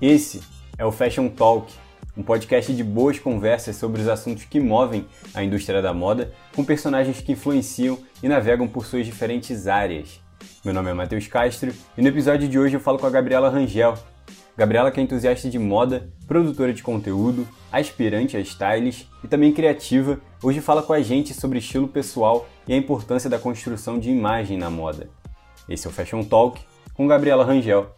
Esse é o Fashion Talk, um podcast de boas conversas sobre os assuntos que movem a indústria da moda, com personagens que influenciam e navegam por suas diferentes áreas. Meu nome é Matheus Castro e no episódio de hoje eu falo com a Gabriela Rangel. Gabriela que é entusiasta de moda, produtora de conteúdo, aspirante a stylist e também criativa, hoje fala com a gente sobre estilo pessoal e a importância da construção de imagem na moda. Esse é o Fashion Talk com Gabriela Rangel.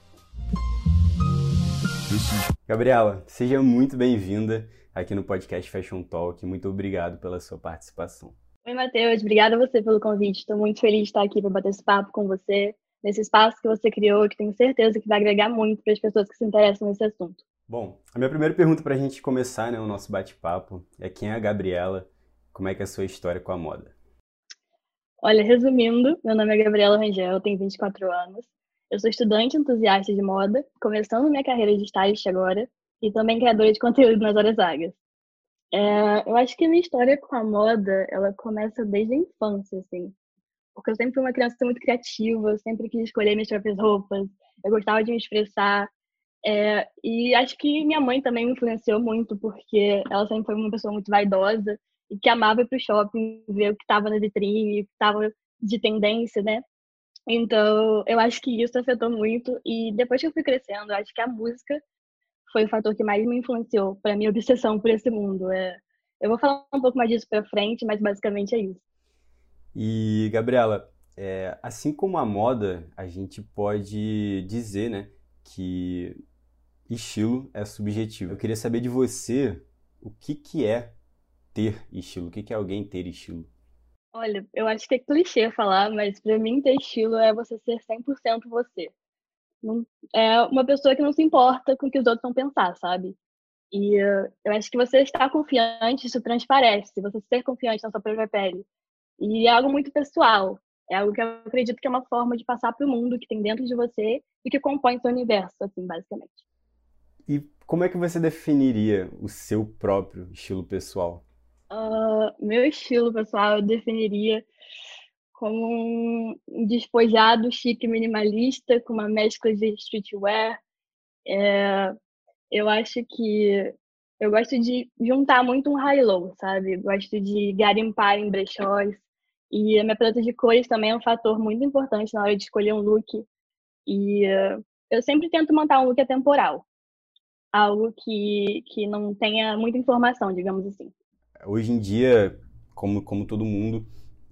Gabriela, seja muito bem-vinda aqui no podcast Fashion Talk. Muito obrigado pela sua participação. Oi, Matheus. Obrigada a você pelo convite. Estou muito feliz de estar aqui para bater esse papo com você, nesse espaço que você criou, que tenho certeza que vai agregar muito para as pessoas que se interessam nesse assunto. Bom, a minha primeira pergunta para a gente começar né, o nosso bate-papo é quem é a Gabriela? Como é que é a sua história com a moda? Olha, resumindo, meu nome é Gabriela Rangel, tenho 24 anos. Eu sou estudante entusiasta de moda, começando minha carreira de stylist agora, e também criadora de conteúdo nas horas vagas. É, eu acho que minha história com a moda, ela começa desde a infância, assim. Porque eu sempre fui uma criança muito criativa, eu sempre quis escolher minhas próprias roupas, eu gostava de me expressar. É, e acho que minha mãe também me influenciou muito, porque ela sempre foi uma pessoa muito vaidosa e que amava ir pro shopping, ver o que estava na vitrine, o que estava de tendência, né? Então, eu acho que isso afetou muito. E depois que eu fui crescendo, eu acho que a música foi o fator que mais me influenciou para minha obsessão por esse mundo. É, eu vou falar um pouco mais disso para frente, mas basicamente é isso. E, Gabriela, é, assim como a moda, a gente pode dizer, né, que estilo é subjetivo. Eu queria saber de você o que, que é ter estilo, o que, que é alguém ter estilo. Olha, eu acho que é clichê falar, mas para mim ter estilo é você ser 100% você. É uma pessoa que não se importa com o que os outros vão pensar, sabe? E uh, eu acho que você estar confiante, isso transparece, você ser confiante na sua própria pele. E é algo muito pessoal, é algo que eu acredito que é uma forma de passar para o mundo que tem dentro de você e que compõe seu universo, assim, basicamente. E como é que você definiria o seu próprio estilo pessoal? Uh, meu estilo, pessoal, eu definiria como um despojado chique minimalista, com uma mescla de streetwear. É, eu acho que eu gosto de juntar muito um high-low, sabe? Gosto de garimpar em brechós. E a minha paleta de cores também é um fator muito importante na hora de escolher um look. E uh, eu sempre tento montar um look atemporal. Algo que, que não tenha muita informação, digamos assim hoje em dia, como, como todo mundo,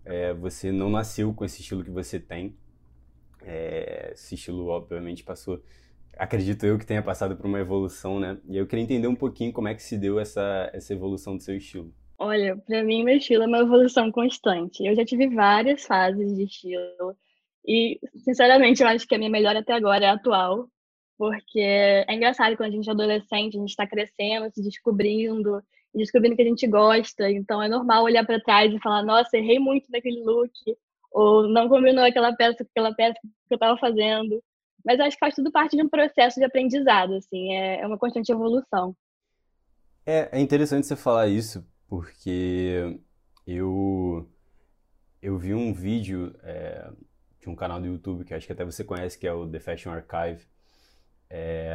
é, você não nasceu com esse estilo que você tem. É, esse estilo, obviamente, passou, acredito eu, que tenha passado por uma evolução, né? E eu queria entender um pouquinho como é que se deu essa, essa evolução do seu estilo. Olha, para mim, meu estilo é uma evolução constante. Eu já tive várias fases de estilo. E, sinceramente, eu acho que a minha melhor até agora é a atual. Porque é engraçado quando a gente é adolescente, a gente está crescendo, se descobrindo descobrindo que a gente gosta. Então é normal olhar para trás e falar: nossa, errei muito naquele look, ou não combinou aquela peça com aquela peça que eu estava fazendo. Mas acho que faz tudo parte de um processo de aprendizado, assim, é, é uma constante evolução. É, é interessante você falar isso, porque eu, eu vi um vídeo é, de um canal do YouTube que acho que até você conhece, que é o The Fashion Archive. É,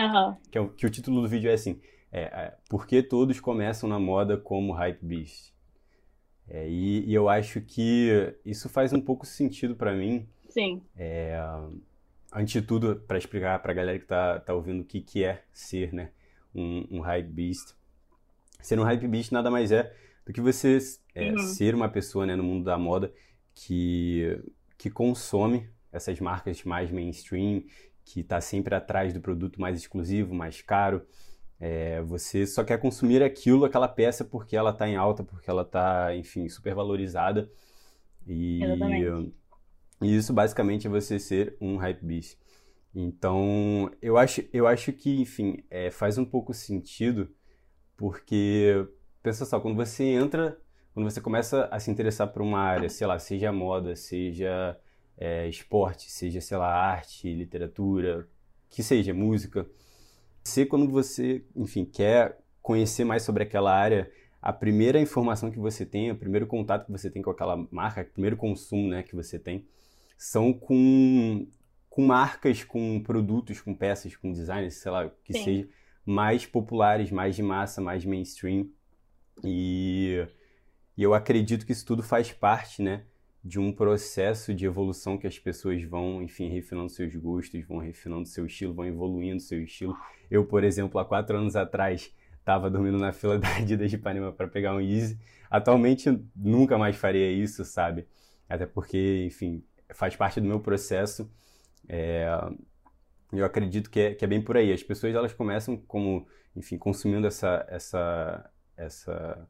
uhum. que, é, que o título do vídeo é assim: é, é, porque todos começam na moda como hype beast. É, e, e, eu acho que isso faz um pouco sentido para mim. Sim. É, antes de tudo, para explicar para a galera que tá, tá ouvindo o que, que é ser né, um, um hype beast. Ser um hype beast nada mais é do que você é, uhum. ser uma pessoa né, no mundo da moda que, que consome essas marcas mais mainstream, que está sempre atrás do produto mais exclusivo, mais caro, é, você só quer consumir aquilo, aquela peça, porque ela está em alta, porque ela está, enfim, super valorizada. E, e, isso basicamente é você ser um hype beast. Então, eu acho, eu acho que, enfim, é, faz um pouco sentido, porque, pensa só, quando você entra, quando você começa a se interessar por uma área, sei lá, seja moda, seja é, esporte, seja, sei lá, arte, literatura, que seja música, quando você, enfim, quer conhecer mais sobre aquela área, a primeira informação que você tem, o primeiro contato que você tem com aquela marca, o primeiro consumo né, que você tem, são com, com marcas, com produtos, com peças, com designs, sei lá, que Sim. seja, mais populares, mais de massa, mais mainstream. E, e eu acredito que isso tudo faz parte, né? De um processo de evolução que as pessoas vão, enfim, refinando seus gostos, vão refinando seu estilo, vão evoluindo seu estilo. Eu, por exemplo, há quatro anos atrás, estava dormindo na fila da Adidas de Ipanema para pegar um Easy. Atualmente, nunca mais faria isso, sabe? Até porque, enfim, faz parte do meu processo. É... Eu acredito que é, que é bem por aí. As pessoas, elas começam como, enfim, consumindo essa, essa, essa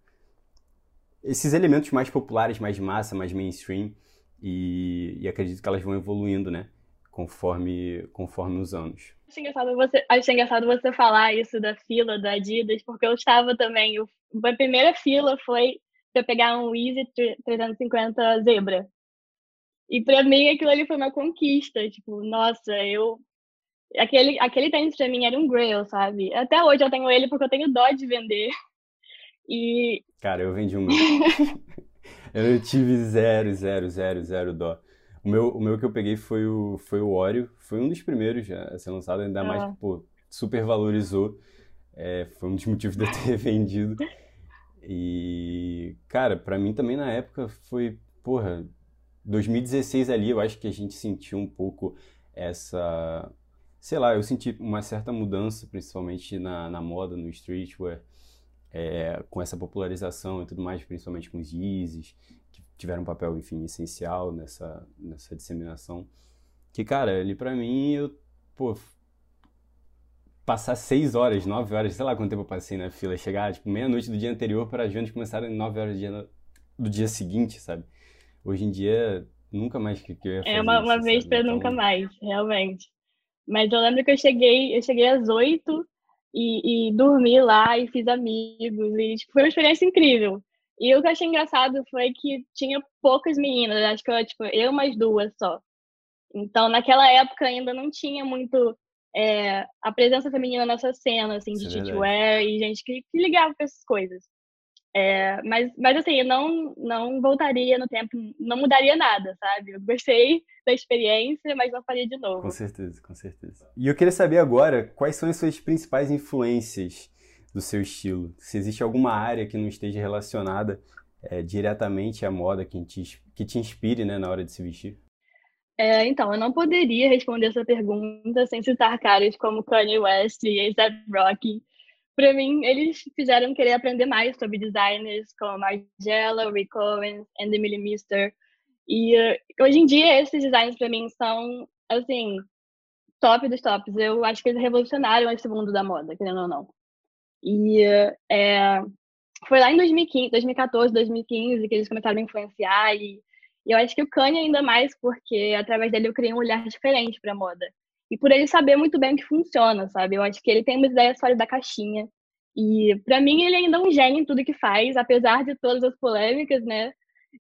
esses elementos mais populares, mais massa, mais mainstream, e, e acredito que elas vão evoluindo, né? Conforme, conforme os anos. Acho engraçado, você, acho engraçado você falar isso da fila da Adidas, porque eu estava também. Eu, a primeira fila foi para pegar um Easy 350 Zebra. E para mim aquilo ali foi uma conquista. Tipo, nossa, eu. Aquele, aquele tênis para mim era um grail, sabe? Até hoje eu tenho ele porque eu tenho dó de vender. E. Cara, eu vendi meu. eu tive zero, zero, zero, zero dó. O meu, o meu que eu peguei foi o, foi o Oreo. Foi um dos primeiros a ser lançado, ainda mais que, pô, super valorizou. É, foi um dos motivos de eu ter vendido. E, cara, para mim também na época foi, porra, 2016 ali, eu acho que a gente sentiu um pouco essa. Sei lá, eu senti uma certa mudança, principalmente na, na moda, no streetwear é, com essa popularização e tudo mais, principalmente com os Yeezys, que tiveram um papel, enfim, essencial nessa, nessa disseminação. Que, cara, ali para mim, eu, pô, passar seis horas, nove horas, sei lá quanto tempo eu passei na fila, chegar, tipo, meia-noite do dia anterior para as vendas começarem nove horas do dia, do dia seguinte, sabe? Hoje em dia, nunca mais que, que eu ia é fazer É uma, uma vez para então... nunca mais, realmente. Mas eu lembro que eu cheguei, eu cheguei às oito, e, e dormi lá e fiz amigos. E tipo, foi uma experiência incrível. E o que eu achei engraçado foi que tinha poucas meninas, acho que eu, tipo, eu mais duas só. Então, naquela época ainda não tinha muito é, a presença feminina nessa cena, assim, de é e gente que, que ligava para essas coisas. É, mas, mas assim, eu não, não voltaria no tempo, não mudaria nada, sabe? Eu gostei da experiência, mas não faria de novo. Com certeza, com certeza. E eu queria saber agora quais são as suas principais influências do seu estilo. Se existe alguma área que não esteja relacionada é, diretamente à moda que te, que te inspire né, na hora de se vestir. É, então, eu não poderia responder essa pergunta sem citar caras como Kanye West e A$AP Rocky, para mim, eles fizeram querer aprender mais sobre designers como Margiela, Rick Owens, Andy Millimister. E uh, hoje em dia, esses designers para mim são, assim, top dos tops. Eu acho que eles revolucionaram esse mundo da moda, querendo ou não. E uh, é, foi lá em 2015, 2014, 2015 que eles começaram a influenciar. E, e eu acho que o Kanye ainda mais, porque através dele eu criei um olhar diferente para moda e por ele saber muito bem o que funciona, sabe? Eu acho que ele tem uma ideia fora da caixinha. E para mim ele ainda é um gênio em tudo que faz, apesar de todas as polêmicas, né?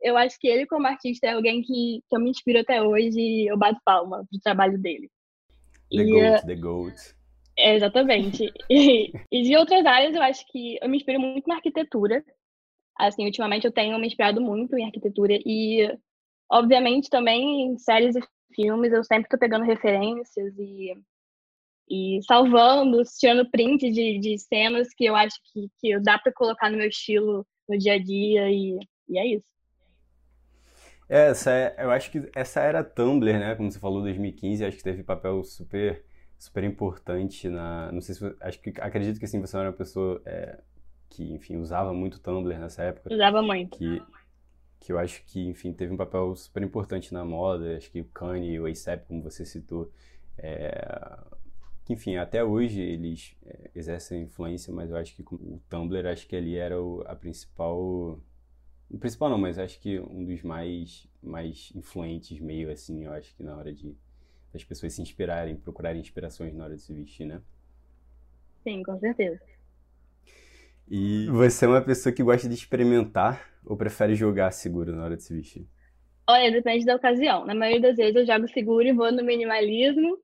Eu acho que ele como artista é alguém que, que eu me inspiro até hoje e eu bato palma pro trabalho dele. The e, GOAT, The GOAT. É, exatamente. E, e de outras áreas eu acho que eu me inspiro muito na arquitetura. Assim, ultimamente eu tenho me inspirado muito em arquitetura e obviamente também em séries e filmes, eu sempre tô pegando referências e, e salvando, tirando print de, de cenas que eu acho que, que dá para colocar no meu estilo no dia a dia e, e é isso. É, essa é, eu acho que essa era Tumblr, né? Como você falou, 2015, acho que teve papel super, super importante na. Não sei se acho que acredito que assim você era uma pessoa é, que, enfim, usava muito Tumblr nessa época. Usava muito. Que que eu acho que, enfim, teve um papel super importante na moda. Acho que o Kanye e o ASAP, como você citou, é, que, enfim, até hoje eles é, exercem influência, mas eu acho que o Tumblr, acho que ali era o, a principal... O principal não, mas acho que um dos mais, mais influentes meio, assim, eu acho que na hora de das pessoas se inspirarem, procurarem inspirações na hora de se vestir, né? Sim, com certeza. E você é uma pessoa que gosta de experimentar ou prefere jogar seguro na hora de se vestir? Olha, depende da ocasião. Na maioria das vezes eu jogo seguro e vou no minimalismo,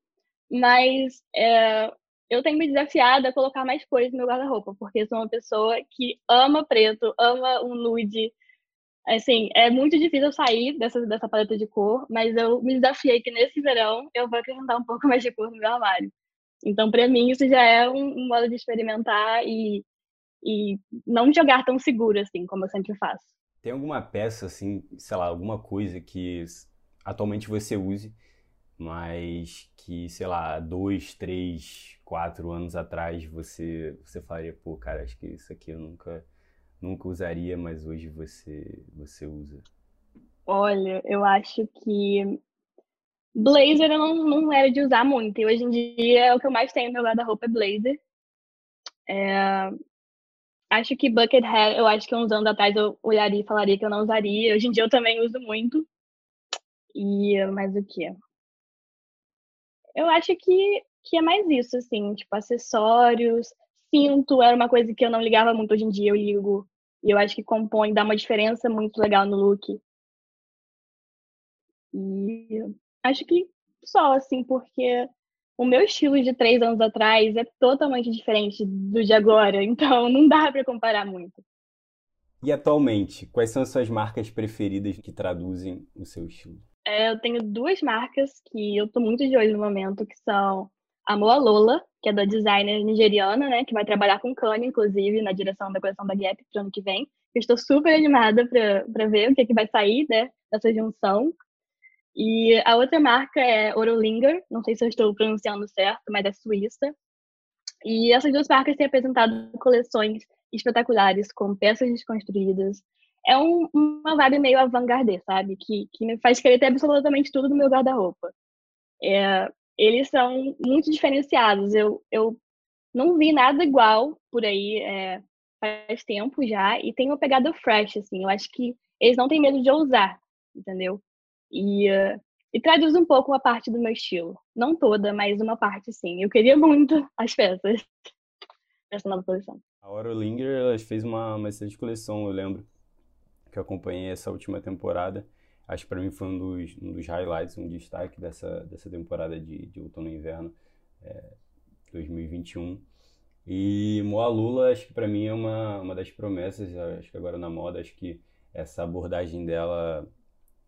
mas é, eu tenho me desafiado a colocar mais coisas no meu guarda-roupa, porque sou uma pessoa que ama preto, ama um nude. Assim, é muito difícil sair dessa, dessa paleta de cor, mas eu me desafiei que nesse verão eu vou acrescentar um pouco mais de cor no meu armário. Então, para mim, isso já é um, um, modo de experimentar e, e não jogar tão seguro assim, como eu sempre faço. Tem alguma peça, assim, sei lá, alguma coisa que atualmente você use, mas que, sei lá, dois, três, quatro anos atrás você, você faria, pô, cara, acho que isso aqui eu nunca nunca usaria, mas hoje você, você usa? Olha, eu acho que blazer eu não, não era de usar muito. E hoje em dia é o que eu mais tenho no meu guarda-roupa é blazer. É... Acho que bucket hat, eu acho que uns anos atrás eu olharia e falaria que eu não usaria. Hoje em dia eu também uso muito. E mais o que? Eu acho que, que é mais isso, assim, tipo, acessórios, cinto era uma coisa que eu não ligava muito hoje em dia, eu ligo e eu acho que compõe, dá uma diferença muito legal no look. E acho que só, assim, porque o meu estilo de três anos atrás é totalmente diferente do de agora, então não dá para comparar muito. E atualmente, quais são as suas marcas preferidas que traduzem o seu estilo? É, eu tenho duas marcas que eu tô muito de olho no momento, que são a Moa Lola, que é da designer nigeriana, né, que vai trabalhar com Kanye, inclusive, na direção da coleção da Gap pro ano que vem. Eu estou super animada para ver o que, é que vai sair né, dessa junção. E a outra marca é Orolinger, não sei se eu estou pronunciando certo, mas é suíça. E essas duas marcas têm apresentado coleções espetaculares, com peças desconstruídas. É um, uma vibe meio avant-garde, sabe? Que, que me faz querer ter absolutamente tudo no meu guarda-roupa. É, eles são muito diferenciados. Eu, eu não vi nada igual por aí é, faz tempo já e tem uma pegada fresh, assim. Eu acho que eles não têm medo de ousar, entendeu? E, uh, e traduz um pouco a parte do meu estilo. Não toda, mas uma parte, sim. Eu queria muito as peças dessa nova coleção. A Orolinger, ela fez uma, uma excelente coleção, eu lembro, que acompanhei essa última temporada. Acho que para mim foi um dos, um dos highlights, um destaque dessa, dessa temporada de, de outono e inverno é, 2021. E Moalula, acho que para mim é uma, uma das promessas, acho que agora na moda, acho que essa abordagem dela,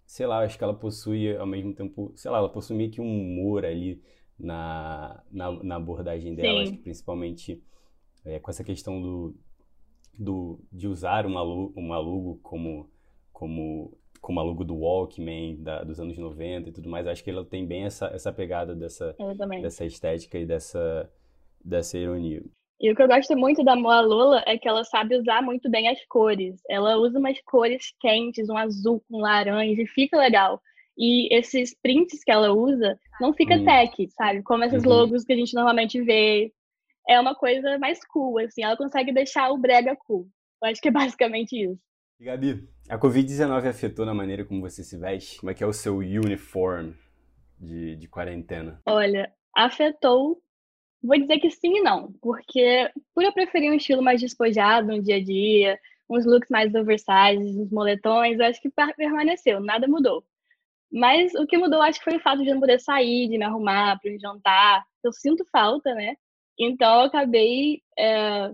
sei lá, acho que ela possui ao mesmo tempo, sei lá, ela possui meio que um humor ali na, na, na abordagem dela, acho que principalmente é, com essa questão do, do, de usar uma, uma logo como, como como a logo do Walkman da, dos anos 90 e tudo mais. Acho que ela tem bem essa, essa pegada dessa, dessa estética e dessa, dessa ironia. E o que eu gosto muito da Moa Lola é que ela sabe usar muito bem as cores. Ela usa umas cores quentes, um azul com laranja, e fica legal. E esses prints que ela usa não fica hum. tech, sabe? Como esses uhum. logos que a gente normalmente vê. É uma coisa mais cool, assim. Ela consegue deixar o brega cool. Eu acho que é basicamente isso. E Gabi, a Covid-19 afetou na maneira como você se veste? Como é que é o seu uniforme de, de quarentena? Olha, afetou. Vou dizer que sim e não, porque por eu preferir um estilo mais despojado no dia a dia, uns looks mais oversized, uns moletões, acho que permaneceu, nada mudou. Mas o que mudou, acho que foi o fato de eu não poder sair, de me arrumar para jantar. Eu sinto falta, né? Então eu acabei é,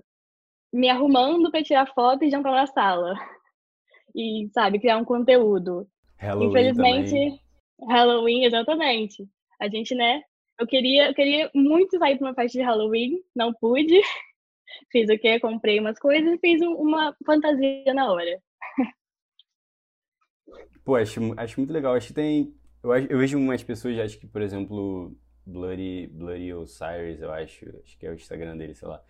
me arrumando para tirar foto e jantar na sala e, sabe, criar um conteúdo. Halloween Infelizmente, também. Halloween, exatamente. A gente, né? Eu queria, eu queria muito sair para uma festa de Halloween, não pude. Fiz o quê? Comprei umas coisas e fiz uma fantasia na hora. Pô, acho, acho muito legal. Acho que tem. Eu, eu vejo umas pessoas, acho que, por exemplo, Bloody, Bloody Osiris, eu acho, acho que é o Instagram dele, sei lá.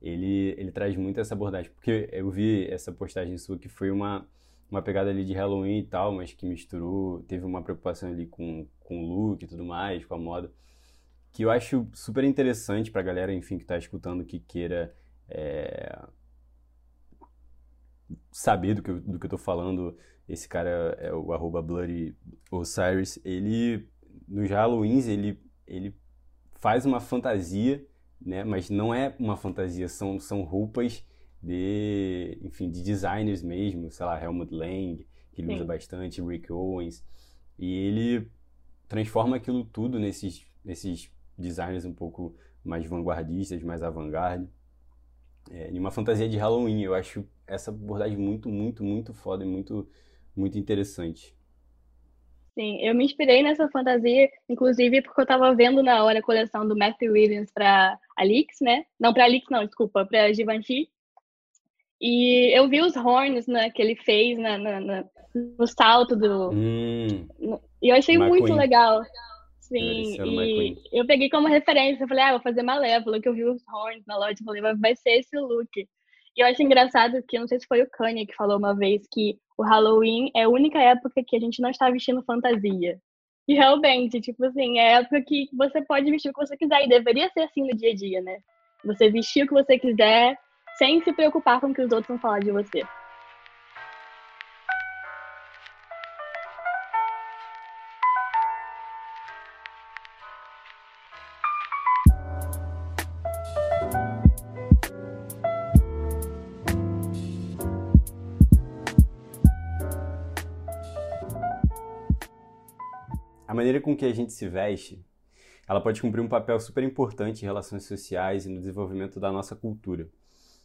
Ele, ele traz muito essa abordagem, porque eu vi essa postagem sua que foi uma, uma pegada ali de Halloween e tal, mas que misturou, teve uma preocupação ali com, com o look e tudo mais, com a moda, que eu acho super interessante pra galera, enfim, que tá escutando, que queira é, saber do que, eu, do que eu tô falando. Esse cara é o arroba Bloody Osiris, ele, nos Halloweens, ele, ele faz uma fantasia, né, mas não é uma fantasia, são, são roupas de, enfim, de designers mesmo, sei lá, Helmut Lang, que ele Sim. usa bastante, Rick Owens, e ele transforma aquilo tudo nesses, nesses designers um pouco mais vanguardistas, mais avant-garde, é, em uma fantasia de Halloween. Eu acho essa abordagem muito, muito, muito foda e muito, muito interessante. Sim, eu me inspirei nessa fantasia, inclusive porque eu estava vendo na hora a coleção do Matthew Williams para Alix, né? Não para Alix, não, desculpa, para Givenchy. E eu vi os horns né, que ele fez na, na, na no salto do. Hum, no, e eu achei McQueen. muito legal. Sim, e eu peguei como referência. Eu falei, ah, vou fazer Malévola, que eu vi os horns na loja. Falei, vai ser esse look. E eu acho engraçado que, não sei se foi o Kanye que falou uma vez, que o Halloween é a única época que a gente não está vestindo fantasia. E realmente, tipo assim, é a época que você pode vestir o que você quiser. E deveria ser assim no dia a dia, né? Você vestir o que você quiser, sem se preocupar com o que os outros vão falar de você. Maneira com que a gente se veste, ela pode cumprir um papel super importante em relações sociais e no desenvolvimento da nossa cultura.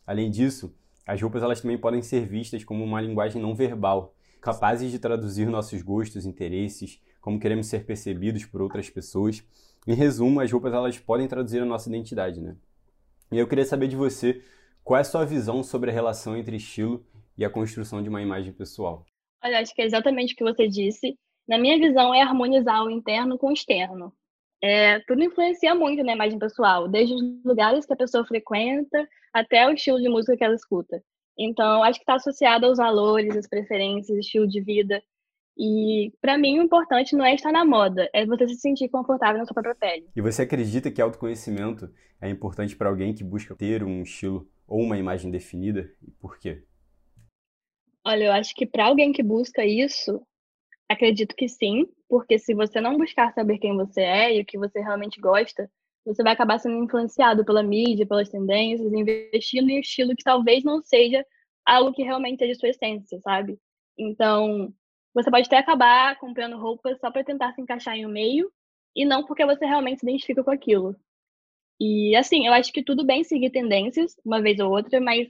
Além disso, as roupas elas também podem ser vistas como uma linguagem não verbal, capazes de traduzir nossos gostos, interesses, como queremos ser percebidos por outras pessoas. Em resumo, as roupas elas podem traduzir a nossa identidade, né? E eu queria saber de você, qual é a sua visão sobre a relação entre estilo e a construção de uma imagem pessoal? Olha, acho que é exatamente o que você disse na minha visão, é harmonizar o interno com o externo. É, tudo influencia muito na imagem pessoal, desde os lugares que a pessoa frequenta até o estilo de música que ela escuta. Então, acho que está associado aos valores, às preferências, estilo de vida. E, para mim, o importante não é estar na moda, é você se sentir confortável na sua própria pele. E você acredita que autoconhecimento é importante para alguém que busca ter um estilo ou uma imagem definida? E por quê? Olha, eu acho que para alguém que busca isso, Acredito que sim, porque se você não buscar saber quem você é e o que você realmente gosta, você vai acabar sendo influenciado pela mídia, pelas tendências, investindo em um estilo que talvez não seja algo que realmente seja sua essência, sabe? Então, você pode até acabar comprando roupas só para tentar se encaixar em um meio e não porque você realmente se identifica com aquilo. E assim, eu acho que tudo bem seguir tendências uma vez ou outra, mas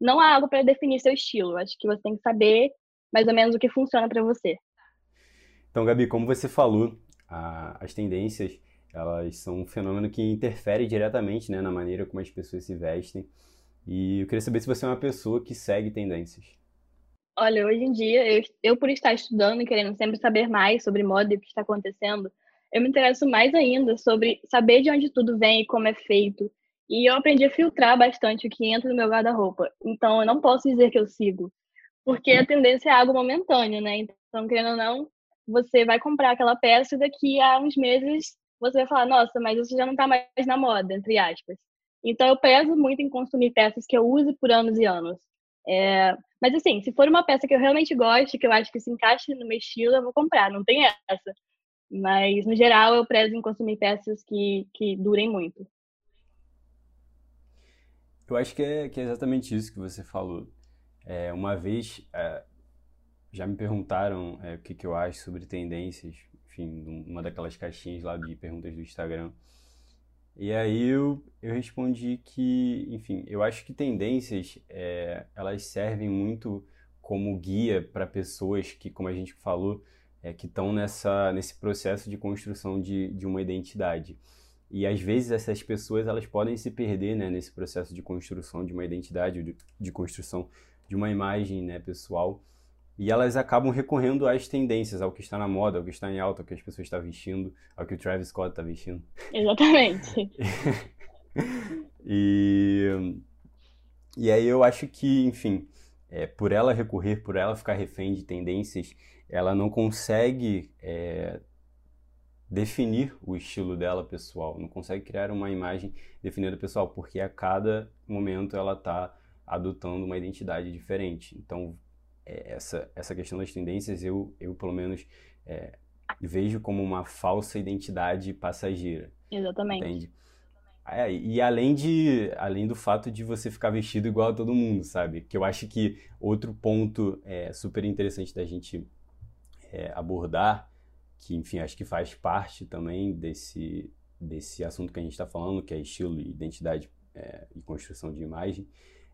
não há algo para definir seu estilo. Eu acho que você tem que saber mais ou menos o que funciona para você. Então, Gabi, como você falou, a, as tendências elas são um fenômeno que interfere diretamente né, na maneira como as pessoas se vestem. E eu queria saber se você é uma pessoa que segue tendências. Olha, hoje em dia, eu, eu por estar estudando e querendo sempre saber mais sobre moda e o que está acontecendo, eu me interesso mais ainda sobre saber de onde tudo vem e como é feito. E eu aprendi a filtrar bastante o que entra no meu guarda-roupa. Então, eu não posso dizer que eu sigo, porque a tendência é algo momentâneo, né? Então, querendo ou não, você vai comprar aquela peça e daqui a uns meses você vai falar, nossa, mas isso já não está mais na moda, entre aspas. Então eu peso muito em consumir peças que eu use por anos e anos. É... Mas assim, se for uma peça que eu realmente gosto, que eu acho que se encaixe no meu estilo, eu vou comprar, não tem essa. Mas no geral eu prezo em consumir peças que, que durem muito. Eu acho que é, que é exatamente isso que você falou. É, uma vez, é, já me perguntaram é, o que, que eu acho sobre tendências, enfim, uma daquelas caixinhas lá de perguntas do Instagram. E aí eu, eu respondi que, enfim, eu acho que tendências, é, elas servem muito como guia para pessoas que, como a gente falou, é, que estão nessa nesse processo de construção de, de uma identidade. E às vezes essas pessoas elas podem se perder né, nesse processo de construção de uma identidade, de, de construção de uma imagem né, pessoal. E elas acabam recorrendo às tendências, ao que está na moda, ao que está em alta, ao que as pessoas estão vestindo, ao que o Travis Scott está vestindo. Exatamente. e, e aí eu acho que, enfim, é, por ela recorrer, por ela ficar refém de tendências, ela não consegue é, definir o estilo dela pessoal, não consegue criar uma imagem definida pessoal, porque a cada momento ela está adotando uma identidade diferente. Então, essa, essa questão das tendências eu, eu pelo menos, é, vejo como uma falsa identidade passageira. Exatamente. Entende? É, e além, de, além do fato de você ficar vestido igual a todo mundo, sabe? Que eu acho que outro ponto é, super interessante da gente é, abordar, que enfim, acho que faz parte também desse, desse assunto que a gente está falando, que é estilo, identidade é, e construção de imagem,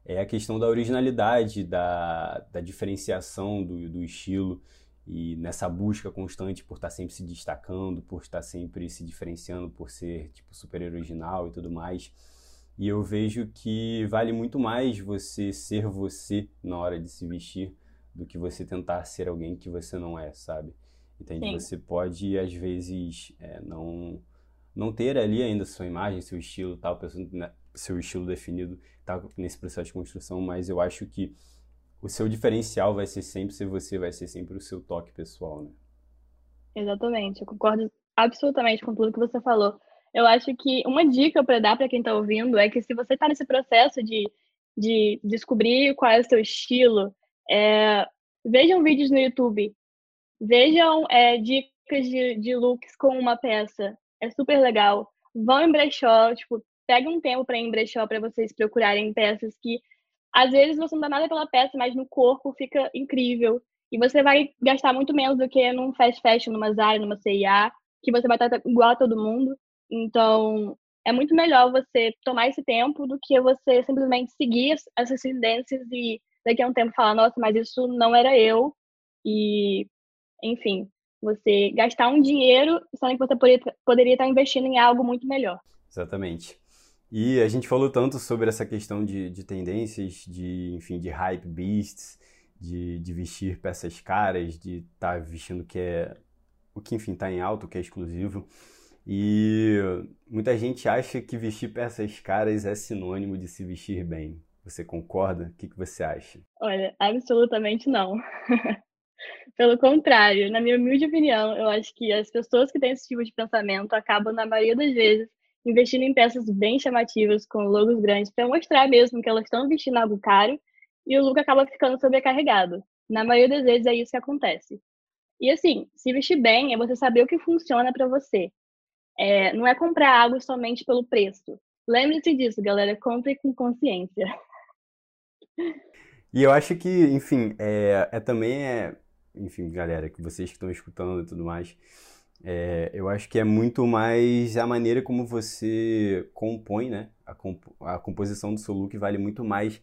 é a questão da originalidade, da, da diferenciação do, do estilo e nessa busca constante por estar sempre se destacando, por estar sempre se diferenciando, por ser tipo super original e tudo mais. E eu vejo que vale muito mais você ser você na hora de se vestir do que você tentar ser alguém que você não é, sabe? Entende? Sim. Você pode, às vezes, é, não, não ter ali ainda sua imagem, seu estilo, tal, né, seu estilo definido, tá nesse processo de construção, mas eu acho que o seu diferencial vai ser sempre ser você, vai ser sempre o seu toque pessoal, né? Exatamente, eu concordo absolutamente com tudo que você falou. Eu acho que uma dica para dar para quem está ouvindo é que se você está nesse processo de, de descobrir qual é o seu estilo, é, vejam vídeos no YouTube, vejam é, dicas de, de looks com uma peça, é super legal. Vão em brechó, tipo, pega um tempo para ir em brechó para vocês procurarem peças que às vezes você não dá nada pela peça, mas no corpo fica incrível. E você vai gastar muito menos do que num fast fashion, numa Zara, numa CIA, que você vai estar igual a todo mundo. Então, é muito melhor você tomar esse tempo do que você simplesmente seguir essas tendências e daqui a um tempo falar, nossa, mas isso não era eu. E, enfim, você gastar um dinheiro, sendo que você poderia, poderia estar investindo em algo muito melhor. Exatamente. E a gente falou tanto sobre essa questão de, de tendências, de, enfim, de hype beasts, de, de vestir peças caras, de estar tá vestindo o que é, o que, enfim, está em alto, o que é exclusivo. E muita gente acha que vestir peças caras é sinônimo de se vestir bem. Você concorda? O que, que você acha? Olha, absolutamente não. Pelo contrário, na minha humilde opinião, eu acho que as pessoas que têm esse tipo de pensamento acabam, na maioria das vezes, investindo em peças bem chamativas, com logos grandes, para mostrar mesmo que elas estão vestindo algo caro e o look acaba ficando sobrecarregado. Na maioria das vezes é isso que acontece. E assim, se vestir bem é você saber o que funciona para você. É, não é comprar algo somente pelo preço. Lembre-se disso, galera. Compre com consciência. E eu acho que, enfim, é, é também é, enfim, galera, que vocês que estão escutando e tudo mais, é, eu acho que é muito mais a maneira como você compõe, né? A, comp a composição do seu look vale muito mais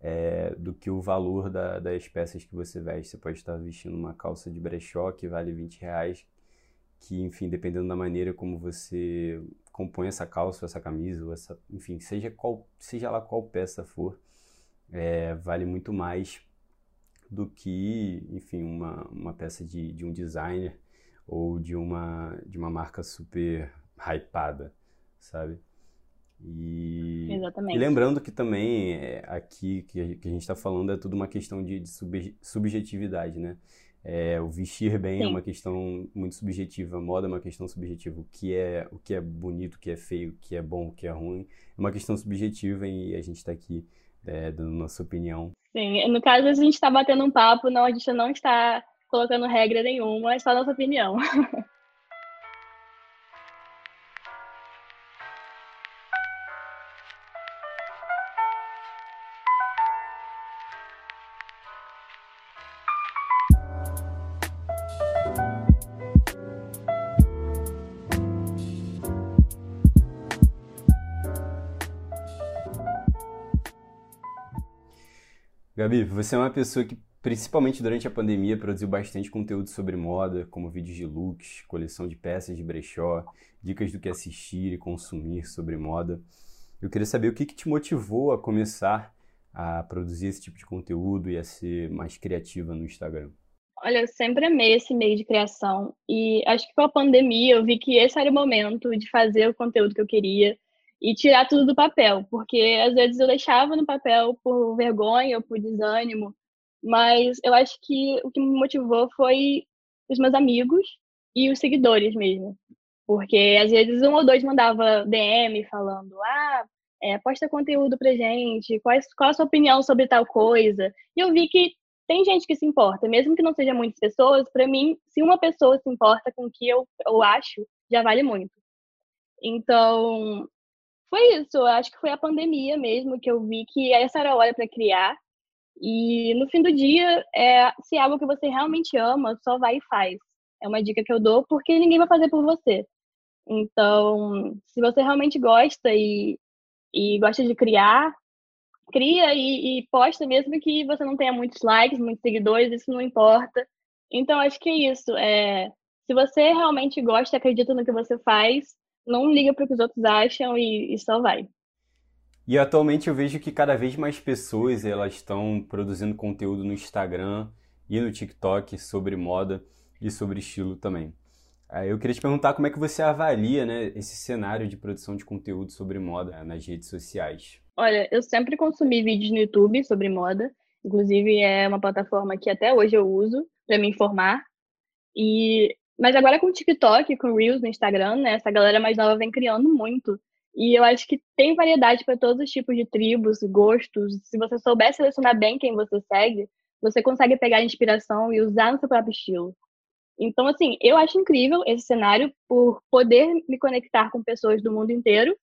é, do que o valor da, das peças que você veste. Você pode estar vestindo uma calça de brechó que vale 20 reais, que, enfim, dependendo da maneira como você compõe essa calça, essa camisa, essa, enfim, seja, qual, seja lá qual peça for, é, vale muito mais do que, enfim, uma, uma peça de, de um designer ou de uma, de uma marca super hypada, sabe? E, Exatamente. e lembrando que também é, aqui que a, que a gente está falando é tudo uma questão de, de sub, subjetividade, né? É, o vestir bem é Sim. é uma questão muito subjetiva, a moda é uma questão subjetiva. O que é, o que é bonito, o que é feio, o que é bom, o que é ruim, é uma questão subjetiva e a gente está aqui é, dando nossa opinião. Sim, no caso a gente está batendo um papo, não, a gente não está colocando regra nenhuma, é só nossa opinião. Gabi, você é uma pessoa que, principalmente durante a pandemia, produziu bastante conteúdo sobre moda, como vídeos de looks, coleção de peças de brechó, dicas do que assistir e consumir sobre moda. Eu queria saber o que, que te motivou a começar a produzir esse tipo de conteúdo e a ser mais criativa no Instagram. Olha, eu sempre amei esse meio de criação e acho que com a pandemia eu vi que esse era o momento de fazer o conteúdo que eu queria e tirar tudo do papel, porque às vezes eu deixava no papel por vergonha ou por desânimo, mas eu acho que o que me motivou foi os meus amigos e os seguidores mesmo. Porque às vezes um ou dois mandava DM falando: ah, é, posta conteúdo pra gente, qual, qual a sua opinião sobre tal coisa. E eu vi que tem gente que se importa, mesmo que não seja muitas pessoas, para mim, se uma pessoa se importa com o que eu, eu acho, já vale muito. Então, foi isso, eu acho que foi a pandemia mesmo que eu vi que essa era a hora para criar. E no fim do dia, é, se é algo que você realmente ama, só vai e faz. É uma dica que eu dou porque ninguém vai fazer por você. Então, se você realmente gosta e, e gosta de criar, cria e, e, posta mesmo que você não tenha muitos likes, muitos seguidores, isso não importa. Então, acho que é isso. É, se você realmente gosta, acredita no que você faz, não liga para o que os outros acham e, e só vai. E atualmente eu vejo que cada vez mais pessoas elas estão produzindo conteúdo no Instagram e no TikTok sobre moda e sobre estilo também. Eu queria te perguntar como é que você avalia né, esse cenário de produção de conteúdo sobre moda nas redes sociais. Olha, eu sempre consumi vídeos no YouTube sobre moda. Inclusive, é uma plataforma que até hoje eu uso para me informar. E mas agora com o TikTok, com o Reels no Instagram, né, essa galera mais nova vem criando muito. E eu acho que tem variedade para todos os tipos de tribos, gostos. Se você souber selecionar bem quem você segue, você consegue pegar inspiração e usar no seu próprio estilo. Então, assim, eu acho incrível esse cenário por poder me conectar com pessoas do mundo inteiro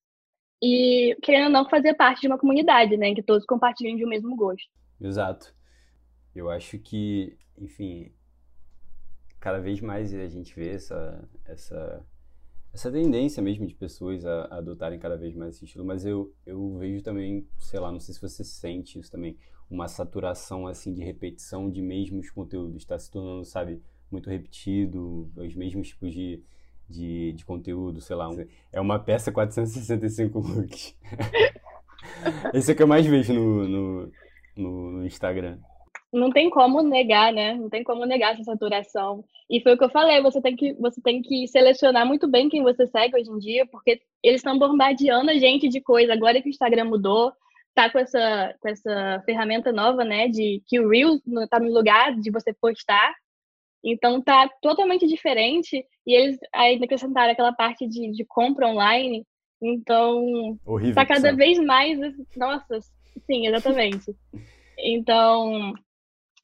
e, querendo ou não, fazer parte de uma comunidade, né? Que todos compartilhem de um mesmo gosto. Exato. Eu acho que, enfim, cada vez mais a gente vê essa, essa, essa tendência mesmo de pessoas a, a adotarem cada vez mais esse estilo, mas eu, eu vejo também, sei lá, não sei se você sente isso também, uma saturação assim de repetição de mesmos conteúdos, está se tornando, sabe, muito repetido, os mesmos tipos de, de, de conteúdo, sei lá. Um, é uma peça 465 looks. Esse é o que eu mais vejo no, no, no, no Instagram não tem como negar, né? Não tem como negar essa saturação. E foi o que eu falei, você tem que, você tem que selecionar muito bem quem você segue hoje em dia, porque eles estão bombardeando a gente de coisa. Agora que o Instagram mudou, tá com essa, com essa ferramenta nova, né? De que o Reels tá no lugar de você postar. Então tá totalmente diferente. E eles ainda acrescentaram aquela parte de, de compra online. Então Horrível, tá cada vez mais. Nossa, sim, exatamente. Então,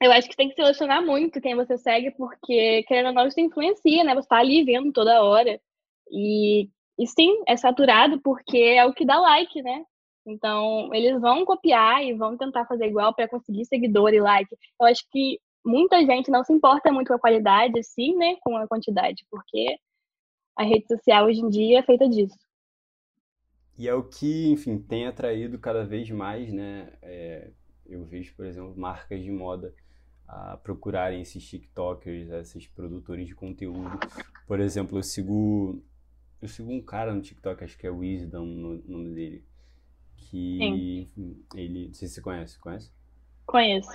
eu acho que tem que selecionar muito quem você segue, porque, querendo ou não, isso influencia, né? Você tá ali vendo toda hora. E, e sim, é saturado porque é o que dá like, né? Então, eles vão copiar e vão tentar fazer igual para conseguir seguidor e like. Eu acho que muita gente não se importa muito com a qualidade, sim, né, com a quantidade, porque a rede social hoje em dia é feita disso. E é o que, enfim, tem atraído cada vez mais, né? É, eu vejo, por exemplo, marcas de moda a procurarem esses TikTokers, esses produtores de conteúdo. Por exemplo, eu sigo eu sigo um cara no TikTok, acho que é Wisdom o nome dele, que Sim. ele, não sei se você conhece, conhece? Conheço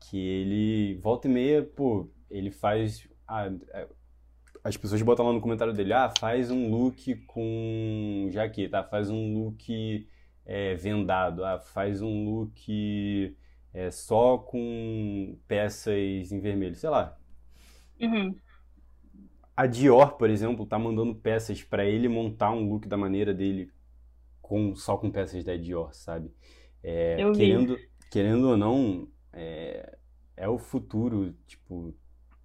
que ele volta e meia, pô, ele faz. Ah, as pessoas botam lá no comentário dele, ah, faz um look com jaqueta, faz um look é, vendado, ah, faz um look é, só com peças em vermelho, sei lá. Uhum. A Dior, por exemplo, tá mandando peças para ele montar um look da maneira dele, com só com peças da Dior, sabe? É, querendo, querendo ou não, é, é o futuro, tipo,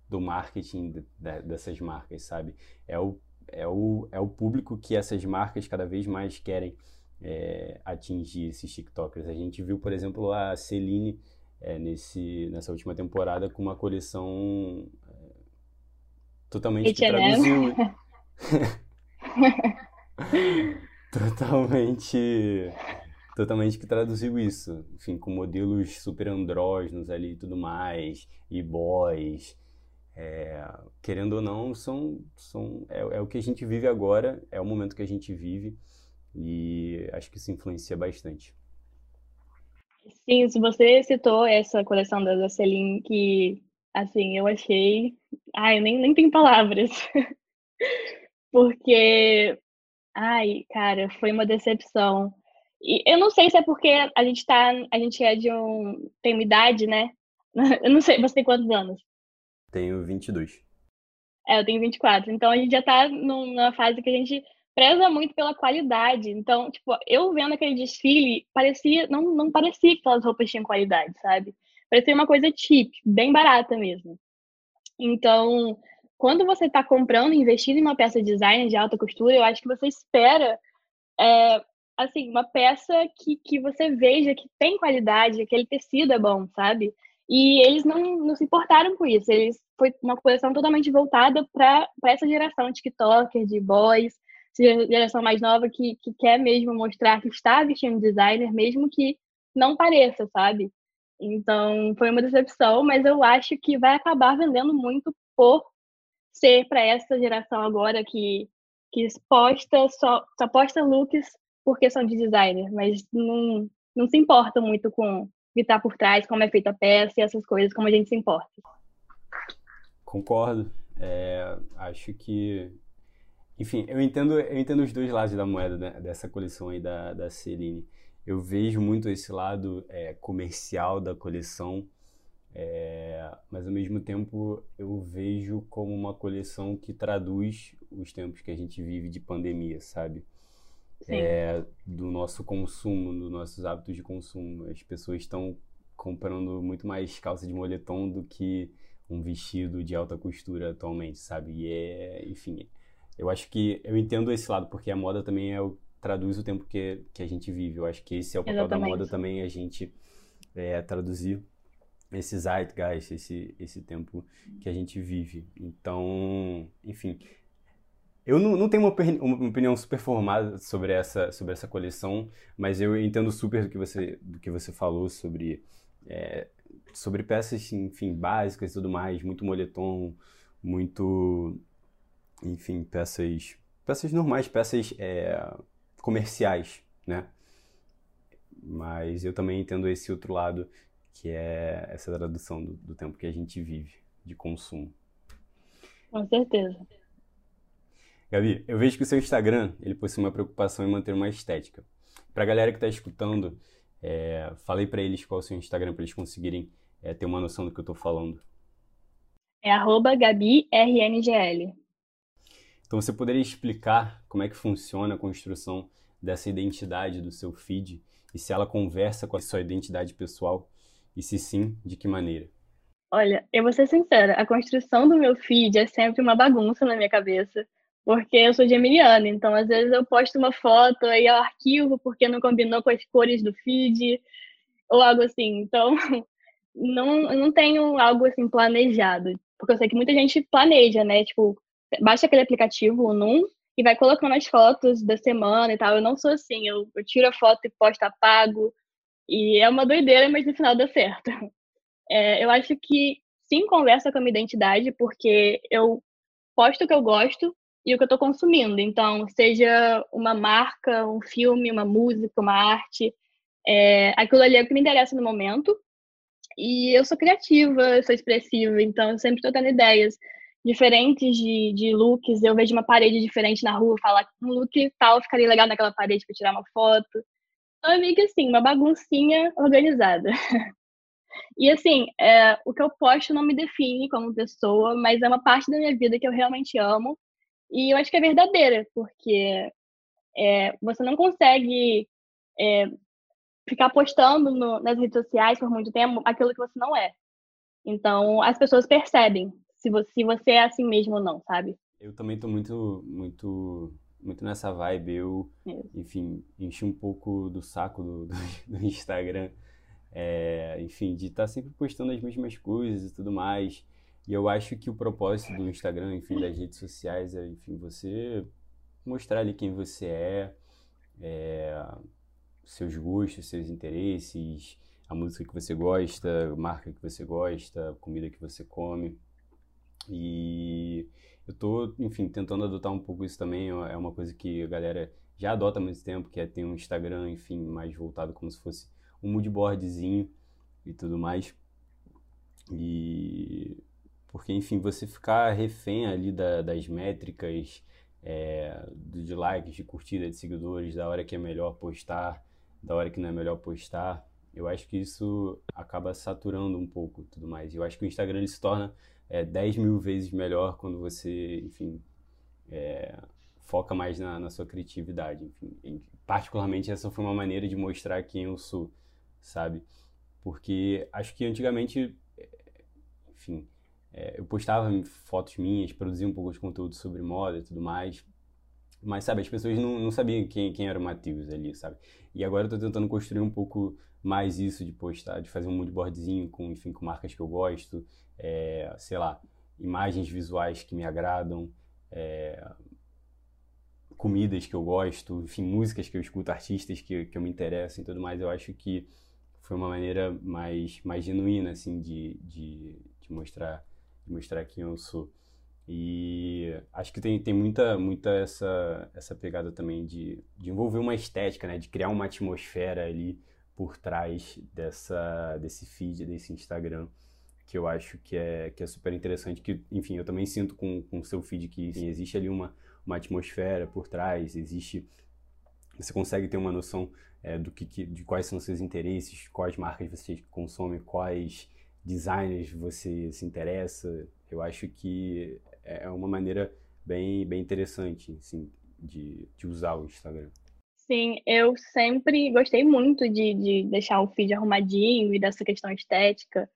do marketing de, de, dessas marcas, sabe? É o, é, o, é o público que essas marcas cada vez mais querem é, atingir esses TikTokers. A gente viu, por exemplo, a Celine é, nesse, nessa última temporada com uma coleção é, totalmente que traduziu. totalmente totalmente que traduziu isso. Enfim, com modelos super andrógenos ali e tudo mais, e boys. É, querendo ou não, são, são, é, é, o que a gente vive agora, é o momento que a gente vive e acho que isso influencia bastante. Sim, se você citou essa coleção da Celine, que, assim, eu achei... Ai, nem, nem tem palavras. Porque, ai, cara, foi uma decepção. E eu não sei se é porque a gente tá, a gente é de um, tem uma idade, né? Eu não sei, você tem quantos anos? Tenho 22. É, eu tenho 24. Então a gente já tá numa fase que a gente preza muito pela qualidade. Então, tipo, eu vendo aquele desfile, parecia, não, não parecia que aquelas roupas tinham qualidade, sabe? Parecia uma coisa cheap, bem barata mesmo. Então, quando você está comprando, investindo em uma peça de design de alta costura, eu acho que você espera é, assim, uma peça que, que você veja que tem qualidade, aquele tecido é bom, sabe? E eles não, não se importaram com isso. Eles foi uma coleção totalmente voltada para essa geração de TikToker, de boys, geração mais nova que, que quer mesmo mostrar que está vestindo designer, mesmo que não pareça, sabe? Então, foi uma decepção, mas eu acho que vai acabar vendendo muito por ser para essa geração agora que, que posta só, só posta looks porque são de designer, mas não, não se importa muito com o que está por trás, como é feita a peça e essas coisas, como a gente se importa. Concordo. É, acho que. Enfim, eu entendo, eu entendo os dois lados da moeda né, dessa coleção aí da, da Celine. Eu vejo muito esse lado é, comercial da coleção, é, mas ao mesmo tempo eu vejo como uma coleção que traduz os tempos que a gente vive de pandemia, sabe? é, do nosso consumo, dos nossos hábitos de consumo. As pessoas estão comprando muito mais calça de moletom do que um vestido de alta costura atualmente, sabe? E é, enfim, eu acho que eu entendo esse lado porque a moda também é o, traduz o tempo que, que a gente vive. Eu acho que esse é o papel Exatamente. da moda também, a gente é, traduzir esse zeitgeist, esse, esse tempo que a gente vive. Então, enfim, eu não, não tenho uma, uma, opinião super formada sobre essa, sobre essa coleção, mas eu entendo super do que você, do que você falou sobre, é, sobre peças, enfim, básicas e tudo mais, muito moletom, muito, enfim, peças, peças normais, peças é, comerciais, né? Mas eu também entendo esse outro lado, que é essa tradução do, do tempo que a gente vive, de consumo. Com certeza. Gabi, eu vejo que o seu Instagram ele possui uma preocupação em manter uma estética. Para a galera que está escutando, é, falei para eles qual é o seu Instagram para eles conseguirem é, ter uma noção do que eu estou falando. É arroba GabiRNGL. Então você poderia explicar como é que funciona a construção dessa identidade do seu feed e se ela conversa com a sua identidade pessoal e se sim, de que maneira? Olha, eu vou ser sincera, a construção do meu feed é sempre uma bagunça na minha cabeça porque eu sou geminiana, então às vezes eu posto uma foto aí eu arquivo porque não combinou com as cores do feed ou algo assim. Então, não não tenho algo assim planejado, porque eu sei que muita gente planeja, né? Tipo, baixa aquele aplicativo, o Num, e vai colocando as fotos da semana e tal. Eu não sou assim, eu, eu tiro a foto e posto apago. E é uma doideira, mas no final dá certo. É, eu acho que sim conversa com a minha identidade, porque eu posto o que eu gosto, e o que eu estou consumindo. Então, seja uma marca, um filme, uma música, uma arte, é, aquilo ali é o que me interessa no momento. E eu sou criativa, eu sou expressiva, então eu sempre estou tendo ideias diferentes de, de looks. Eu vejo uma parede diferente na rua, falar um look tal ficaria legal naquela parede para tirar uma foto. Então, eu vi que assim, uma baguncinha organizada. E assim, é, o que eu posto não me define como pessoa, mas é uma parte da minha vida que eu realmente amo e eu acho que é verdadeira, porque é, você não consegue é, ficar postando no, nas redes sociais por muito tempo aquilo que você não é. Então, as pessoas percebem se você, se você é assim mesmo ou não, sabe? Eu também tô muito, muito, muito nessa vibe. Eu, enfim, enchi um pouco do saco do, do, do Instagram. É, enfim, de estar tá sempre postando as mesmas coisas e tudo mais. E eu acho que o propósito do Instagram, enfim, das redes sociais é, enfim, você mostrar ali quem você é, é seus gostos, seus interesses, a música que você gosta, a marca que você gosta, a comida que você come. E eu tô, enfim, tentando adotar um pouco isso também, é uma coisa que a galera já adota há muito tempo, que é ter um Instagram, enfim, mais voltado como se fosse um moodboardzinho e tudo mais. E porque, enfim, você ficar refém ali da, das métricas, é, de likes, de curtida, de seguidores, da hora que é melhor postar, da hora que não é melhor postar, eu acho que isso acaba saturando um pouco tudo mais. Eu acho que o Instagram ele se torna é, 10 mil vezes melhor quando você, enfim, é, foca mais na, na, sua criatividade. Enfim, particularmente essa foi uma maneira de mostrar quem eu sou, sabe? Porque acho que antigamente, enfim, é, eu postava fotos minhas, produzia um pouco de conteúdo sobre moda e tudo mais. Mas, sabe, as pessoas não, não sabiam quem, quem era o Matheus ali, sabe? E agora eu tô tentando construir um pouco mais isso de postar, de fazer um moodboardzinho com, enfim, com marcas que eu gosto, é, sei lá, imagens visuais que me agradam, é, comidas que eu gosto, enfim, músicas que eu escuto, artistas que, que eu me interesso e tudo mais. Eu acho que foi uma maneira mais, mais genuína, assim, de, de, de mostrar, de mostrar quem eu sou. E acho que tem, tem muita, muita essa, essa pegada também de, de envolver uma estética, né? De criar uma atmosfera ali por trás dessa, desse feed, desse Instagram, que eu acho que é, que é super interessante. Que, enfim, eu também sinto com o seu feed que existe ali uma, uma atmosfera por trás, existe... Você consegue ter uma noção é, do que, de quais são seus interesses, quais marcas você consome, quais designers você se interessa. Eu acho que é, é uma maneira bem, bem interessante assim, de, de usar o Instagram. Sim, eu sempre gostei muito de, de deixar o feed arrumadinho e dessa questão estética,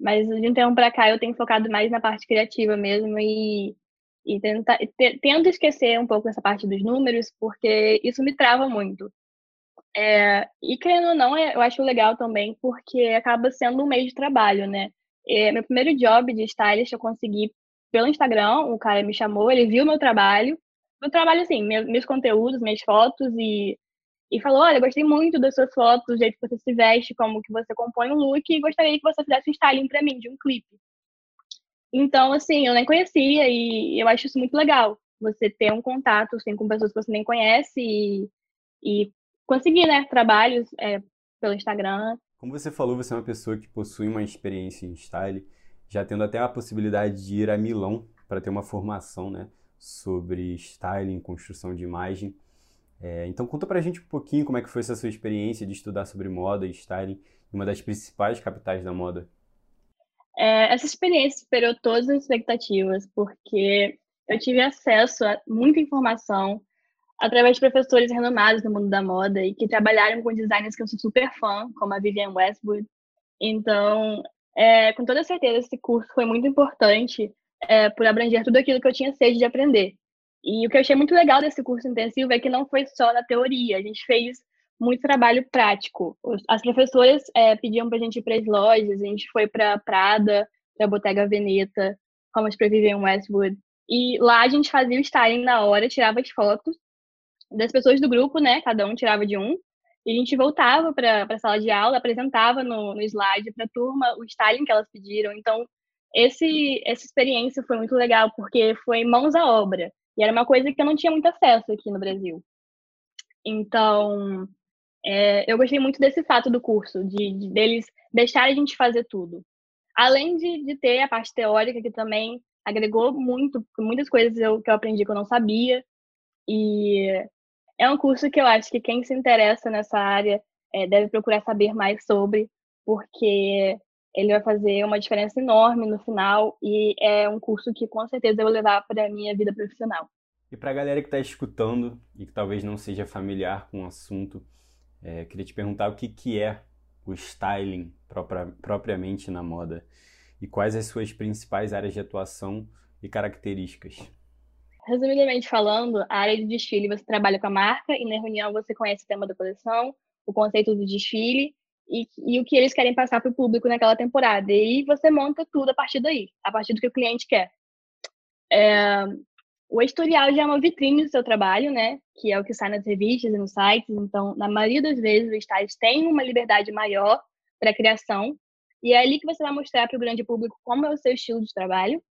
mas de um tempo para cá eu tenho focado mais na parte criativa mesmo e, e tenta, tento esquecer um pouco essa parte dos números, porque isso me trava muito. É, e querendo ou não, é, eu acho legal também, porque acaba sendo um meio de trabalho, né? É, meu primeiro job de stylist eu consegui pelo Instagram, o cara me chamou, ele viu meu trabalho, meu trabalho assim, meus conteúdos, minhas fotos e e falou: Olha, gostei muito das suas fotos, do jeito que você se veste, como que você compõe um look, e gostaria que você fizesse um styling para mim, de um clipe. Então, assim, eu nem conhecia e eu acho isso muito legal. Você ter um contato assim, com pessoas que você nem conhece e, e conseguir, né, trabalhos é, pelo Instagram. Como você falou, você é uma pessoa que possui uma experiência em style já tendo até a possibilidade de ir a Milão para ter uma formação né, sobre styling, construção de imagem. É, então conta para a gente um pouquinho como é que foi essa sua experiência de estudar sobre moda e styling em uma das principais capitais da moda. É, essa experiência superou todas as expectativas, porque eu tive acesso a muita informação através de professores renomados no mundo da moda e que trabalharam com designers que eu sou super fã, como a Vivienne Westwood. Então, é, com toda certeza, esse curso foi muito importante é, por abranger tudo aquilo que eu tinha sede de aprender. E o que eu achei muito legal desse curso intensivo é que não foi só na teoria, a gente fez muito trabalho prático. As professoras é, pediam para a gente ir para as lojas, a gente foi para Prada, para Bottega Veneta, fomos para Vivienne Westwood. E lá a gente fazia o styling na hora, tirava as fotos das pessoas do grupo, né? Cada um tirava de um. E a gente voltava para a sala de aula, apresentava no, no slide para a turma o styling que elas pediram. Então, esse, essa experiência foi muito legal, porque foi mãos à obra. E era uma coisa que eu não tinha muito acesso aqui no Brasil. Então, é, eu gostei muito desse fato do curso, de, de deles deixarem a gente fazer tudo. Além de, de ter a parte teórica, que também agregou muito, muitas coisas eu, que eu aprendi que eu não sabia. E é um curso que eu acho que quem se interessa nessa área é, deve procurar saber mais sobre, porque ele vai fazer uma diferença enorme no final e é um curso que com certeza eu vou levar para a minha vida profissional. E para a galera que está escutando e que talvez não seja familiar com o assunto, é, queria te perguntar o que, que é o styling propria, propriamente na moda e quais as suas principais áreas de atuação e características. Resumidamente falando, a área de desfile você trabalha com a marca e na reunião você conhece o tema da coleção, o conceito do desfile e, e o que eles querem passar para o público naquela temporada. E você monta tudo a partir daí, a partir do que o cliente quer. É, o editorial já é uma vitrine do seu trabalho, né? Que é o que sai nas revistas e nos sites. Então, na maioria das vezes, os sites têm uma liberdade maior para a criação. E é ali que você vai mostrar para o grande público como é o seu estilo de trabalho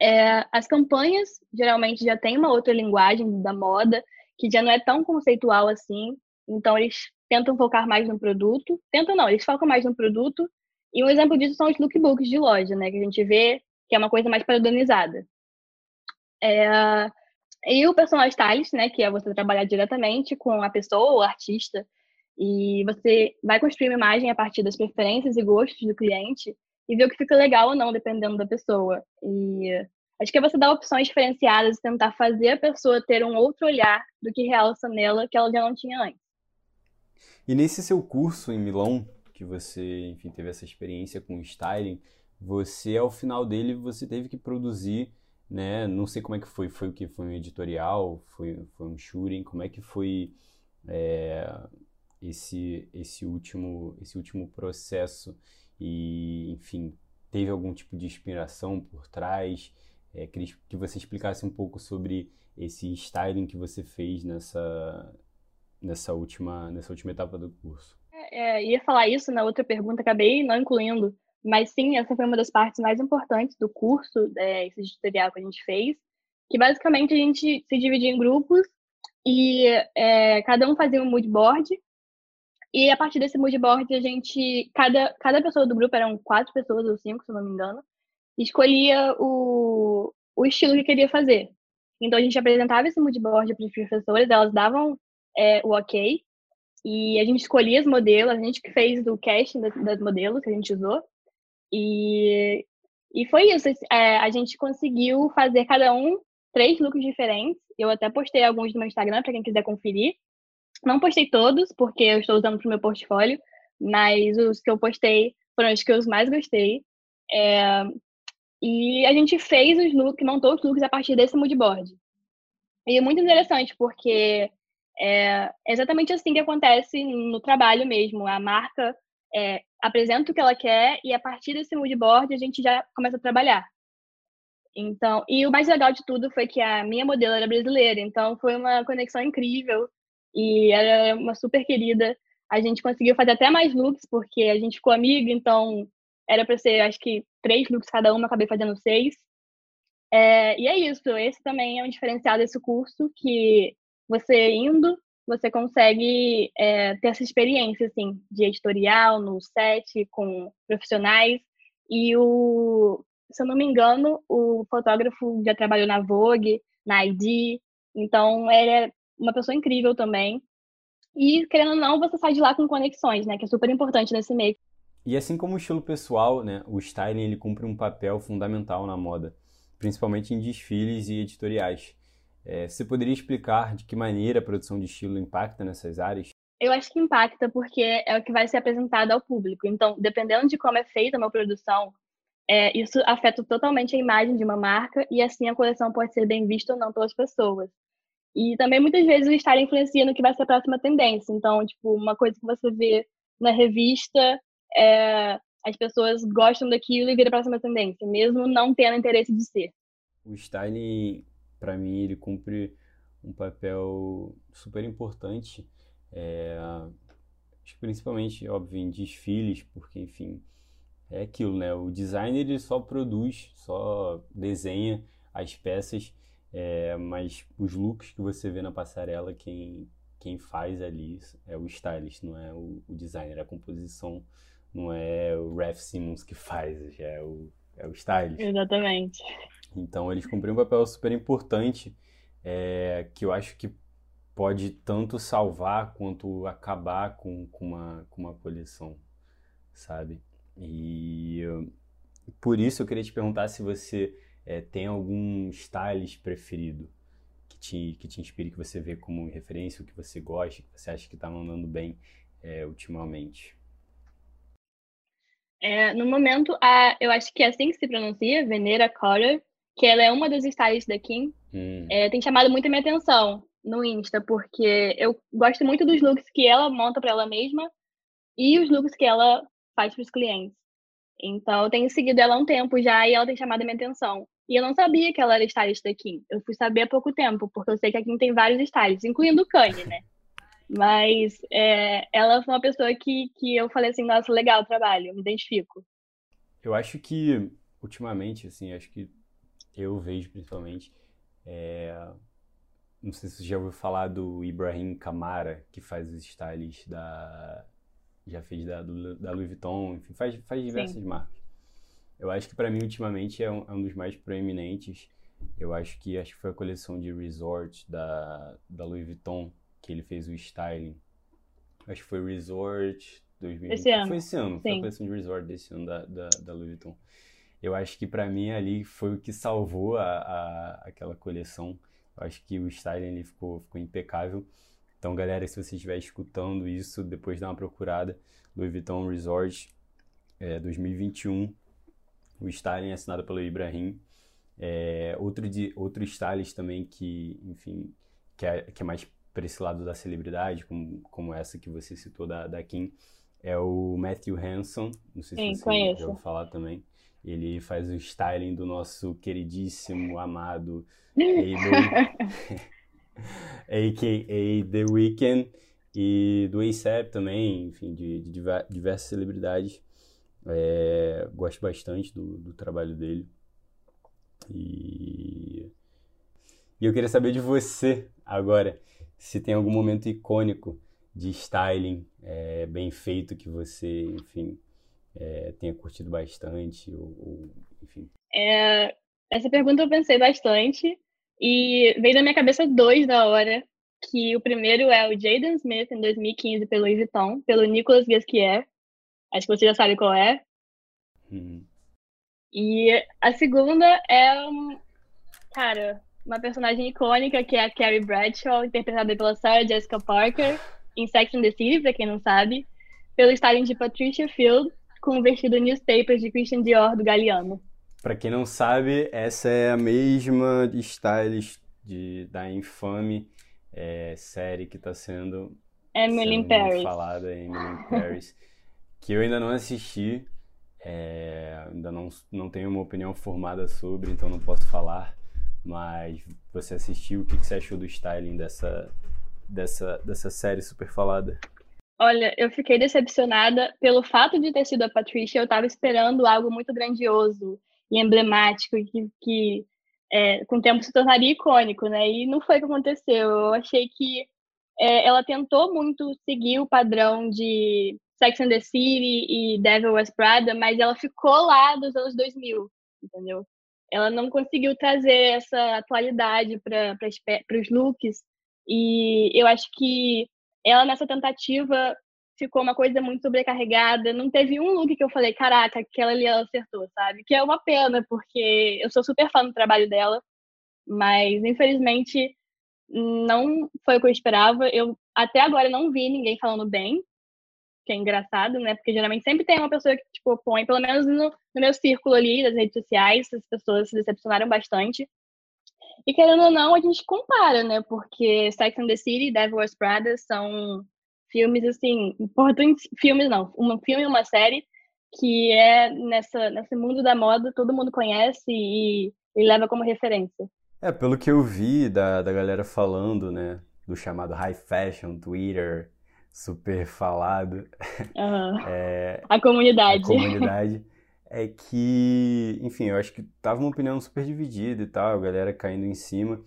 é, as campanhas geralmente já têm uma outra linguagem da moda, que já não é tão conceitual assim. Então, eles tentam focar mais no produto. Tentam não, eles focam mais no produto. E um exemplo disso são os lookbooks de loja, né? Que a gente vê que é uma coisa mais padronizada. É, e o personal stylist, né? Que é você trabalhar diretamente com a pessoa, o artista. E você vai construir uma imagem a partir das preferências e gostos do cliente e ver o que fica legal ou não, dependendo da pessoa. E acho que é você dar opções diferenciadas e tentar fazer a pessoa ter um outro olhar do que realça nela que ela já não tinha antes. E nesse seu curso em Milão, que você, enfim, teve essa experiência com styling, você ao final dele você teve que produzir, né? Não sei como é que foi, foi o que foi um editorial, foi, foi um shooting, como é que foi é, esse esse último esse último processo e, enfim, teve algum tipo de inspiração por trás? É, queria que você explicasse um pouco sobre esse styling que você fez nessa, nessa, última, nessa última etapa do curso. É, é, ia falar isso na outra pergunta, acabei não incluindo, mas sim, essa foi uma das partes mais importantes do curso, é, esse tutorial que a gente fez, que basicamente a gente se dividia em grupos e é, cada um fazia um mood board e a partir desse mood board a gente, cada, cada pessoa do grupo, eram quatro pessoas ou cinco, se não me engano, escolhia o, o estilo que queria fazer. Então a gente apresentava esse mood board para os professores, elas davam é, o ok, e a gente escolhia as modelos, a gente que fez o casting das, das modelos que a gente usou. E, e foi isso. É, a gente conseguiu fazer cada um três looks diferentes. Eu até postei alguns no meu Instagram para quem quiser conferir. Não postei todos, porque eu estou usando para o meu portfólio, mas os que eu postei foram os que eu mais gostei. É, e a gente fez os looks, montou os looks a partir desse moodboard. E é muito interessante, porque é exatamente assim que acontece no trabalho mesmo. A marca é, apresenta o que ela quer e a partir desse moodboard a gente já começa a trabalhar. Então, e o mais legal de tudo foi que a minha modelo era brasileira, então foi uma conexão incrível e ela é uma super querida. A gente conseguiu fazer até mais looks porque a gente ficou amiga, então era para ser acho que três looks cada uma, acabei fazendo seis. É, e é isso, esse também é um diferencial desse curso que você indo, você consegue é, ter essa experiência, assim, de editorial, no set, com profissionais. E o, se eu não me engano, o fotógrafo já trabalhou na Vogue, na ID, então ele é uma pessoa incrível também. E, querendo ou não, você sai de lá com conexões, né? Que é super importante nesse meio. E assim como o estilo pessoal, né? O styling, ele cumpre um papel fundamental na moda, principalmente em desfiles e editoriais. É, você poderia explicar de que maneira a produção de estilo impacta nessas áreas? Eu acho que impacta porque é o que vai ser apresentado ao público. Então, dependendo de como é feita a minha produção, é, isso afeta totalmente a imagem de uma marca e assim a coleção pode ser bem vista ou não pelas pessoas. E também muitas vezes o estar influencia no que vai ser a próxima tendência. Então, tipo, uma coisa que você vê na revista, é, as pessoas gostam daquilo e vira a próxima tendência, mesmo não tendo interesse de ser. O styling para mim ele cumpre um papel super importante, é, principalmente, óbvio, em desfiles, porque, enfim, é aquilo, né? O designer ele só produz, só desenha as peças, é, mas os looks que você vê na passarela, quem, quem faz ali é o stylist, não é o, o designer. A composição não é o Raf Simmons que faz, é o, é o stylist. Exatamente. Então eles cumpriram um papel super importante é, que eu acho que pode tanto salvar quanto acabar com, com, uma, com uma coleção, sabe? E por isso eu queria te perguntar se você é, tem algum stylist preferido que te, que te inspire, que você vê como referência, o que você gosta, que você acha que está mandando bem é, ultimamente. É, no momento, a, eu acho que é assim que se pronuncia, Venera Carter, que ela é uma das stylists da Kim, hum. é, tem chamado muito a minha atenção no Insta, porque eu gosto muito dos looks que ela monta para ela mesma e os looks que ela faz para os clientes. Então, eu tenho seguido ela há um tempo já e ela tem chamado a minha atenção. E eu não sabia que ela era stylist da Kim. Eu fui saber há pouco tempo, porque eu sei que a Kim tem vários stylists, incluindo o Kanye, né? Mas é, ela foi uma pessoa que, que eu falei assim, nossa, legal o trabalho, me identifico. Eu acho que, ultimamente, assim, acho que eu vejo principalmente. É... Não sei se você já ouviu falar do Ibrahim Kamara, que faz os styles da. Já fez da, da Louis Vuitton, enfim, faz, faz diversas Sim. marcas. Eu acho que para mim, ultimamente, é um, é um, dos mais proeminentes. Eu acho que acho que foi a coleção de Resort da, da Louis Vuitton que ele fez o styling. Acho que foi Resort 2020. Esse ano. Foi esse ano, Sim. foi a coleção de Resort desse ano da, da, da Louis Vuitton eu acho que para mim ali foi o que salvou a, a, aquela coleção. Eu acho que o styling ali ficou, ficou impecável. Então, galera, se você estiver escutando isso, depois dá uma procurada. Louis Vuitton Resort é, 2021. O styling é assinado pelo Ibrahim. É, outro, de, outro stylist também que, enfim, que é, que é mais para esse lado da celebridade, como, como essa que você citou da, da Kim, é o Matthew Hanson. Não sei Sim, se você conheço. já ouviu falar também. Ele faz o styling do nosso queridíssimo, amado a.k.a. The Weeknd. E do ASAP também, enfim, de, de diversas celebridades. É, gosto bastante do, do trabalho dele. E, e eu queria saber de você agora, se tem algum momento icônico de styling é, bem feito que você, enfim, é, tenha curtido bastante, ou, ou enfim. É, essa pergunta eu pensei bastante e veio na minha cabeça dois da hora, que o primeiro é o Jaden Smith, em 2015, pelo Louis Vuitton, pelo Nicolas Gasquier. Acho que você já sabe qual é. Hum. E a segunda é, cara, uma personagem icônica que é a Carrie Bradshaw, interpretada pela Sarah Jessica Parker, em Sex and the City, pra quem não sabe, pelo styling de Patricia Field, com o vestido newspaper de Christian Dior do Galliano. Pra quem não sabe, essa é a mesma stylist de, da infame é, série que está sendo, Emily sendo Paris. falada, Emily Paris, que eu ainda não assisti, é, ainda não, não tenho uma opinião formada sobre, então não posso falar, mas você assistiu, o que, que você achou do styling dessa, dessa, dessa série super falada? Olha, eu fiquei decepcionada pelo fato de ter sido a Patrícia. Eu estava esperando algo muito grandioso e emblemático que, que é, com o tempo se tornaria icônico, né? E não foi o que aconteceu. Eu achei que é, ela tentou muito seguir o padrão de Sex and the City e Devil West Prada, mas ela ficou lá dos anos 2000, entendeu? Ela não conseguiu trazer essa atualidade para os looks e eu acho que ela nessa tentativa ficou uma coisa muito sobrecarregada. Não teve um look que eu falei, caraca, aquela ali ela acertou, sabe? Que é uma pena, porque eu sou super fã do trabalho dela, mas infelizmente não foi o que eu esperava. Eu até agora não vi ninguém falando bem, que é engraçado, né? Porque geralmente sempre tem uma pessoa que, tipo, põe, pelo menos no, no meu círculo ali das redes sociais, as pessoas se decepcionaram bastante. E querendo ou não, a gente compara, né? Porque Sex and the City e Devil Wears Prada são filmes, assim, importantes. Filmes não, um filme e uma série que é nessa, nesse mundo da moda, todo mundo conhece e, e leva como referência. É, pelo que eu vi da, da galera falando, né? Do chamado high fashion, Twitter, super falado. Uhum. É, a comunidade. A comunidade. É que, enfim, eu acho que tava uma opinião super dividida e tal, a galera caindo em cima,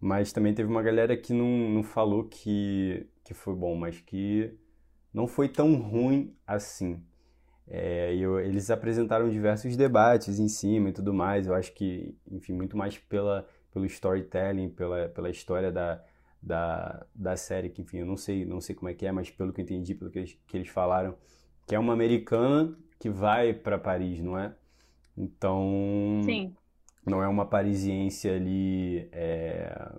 mas também teve uma galera que não, não falou que, que foi bom, mas que não foi tão ruim assim. É, eu, eles apresentaram diversos debates em cima e tudo mais, eu acho que, enfim, muito mais pela, pelo storytelling, pela, pela história da, da, da série, que, enfim, eu não sei, não sei como é que é, mas pelo que eu entendi, pelo que eles, que eles falaram, que é uma americana que vai para Paris, não é? Então, Sim. não é uma parisiense ali é,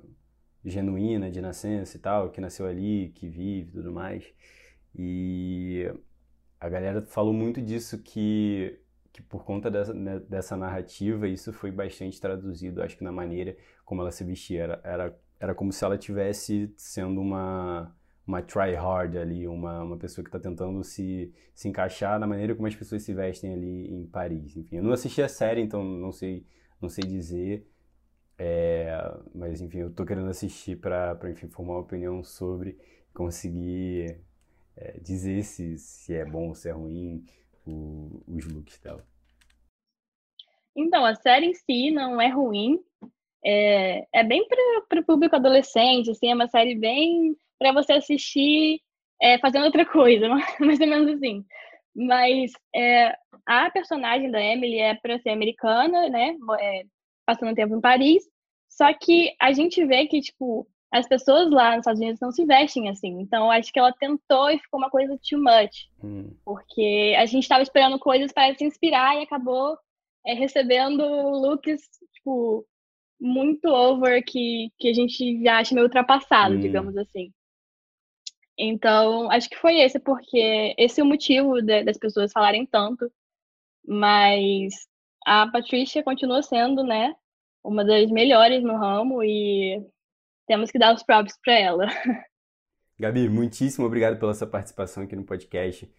genuína de nascença e tal, que nasceu ali, que vive e tudo mais. E a galera falou muito disso que que por conta dessa, né, dessa narrativa isso foi bastante traduzido, acho que na maneira como ela se vestia era, era, era como se ela tivesse sendo uma uma try hard ali, uma, uma pessoa que está tentando se, se encaixar na maneira como as pessoas se vestem ali em Paris. Enfim, eu não assisti a série, então não sei, não sei dizer, é, mas enfim, eu estou querendo assistir para, enfim, formar uma opinião sobre, conseguir é, dizer se, se é bom ou se é ruim o, os looks dela. Então, a série em si não é ruim, é, é bem para o público adolescente, assim, é uma série bem para você assistir é, fazendo outra coisa, mais ou menos assim. Mas é, a personagem da Emily é para ser americana, né? É, passando tempo em Paris. Só que a gente vê que, tipo, as pessoas lá nos Estados Unidos não se vestem assim. Então, acho que ela tentou e ficou uma coisa too much. Hum. Porque a gente estava esperando coisas para se inspirar e acabou é, recebendo looks, tipo, muito over que, que a gente já acha meio ultrapassado, hum. digamos assim. Então, acho que foi esse, porque esse é o motivo de, das pessoas falarem tanto, mas a Patrícia continua sendo, né, uma das melhores no ramo e temos que dar os props para ela. Gabi, muitíssimo obrigado pela sua participação aqui no podcast.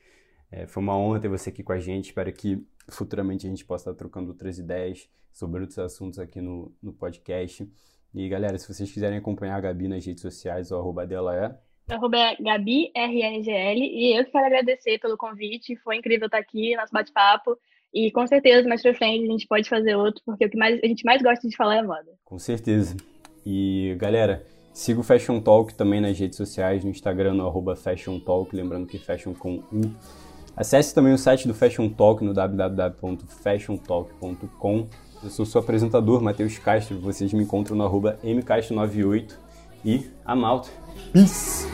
É, foi uma honra ter você aqui com a gente. Espero que futuramente a gente possa estar trocando outras ideias sobre outros assuntos aqui no, no podcast. E galera, se vocês quiserem acompanhar a Gabi nas redes sociais, o arroba dela é Arroba Gabi RNGL e eu quero agradecer pelo convite. Foi incrível estar aqui, nosso bate-papo. E com certeza mais pra frente a gente pode fazer outro, porque o que mais, a gente mais gosta de falar é moda. Com certeza. E galera, siga o Fashion Talk também nas redes sociais, no Instagram, no arroba Fashion Talk, lembrando que Fashion com U. Acesse também o site do Fashion Talk no www.fashiontalk.com. Eu sou seu apresentador, Matheus Castro. Vocês me encontram no arroba mcastro98 e a malta. Peace!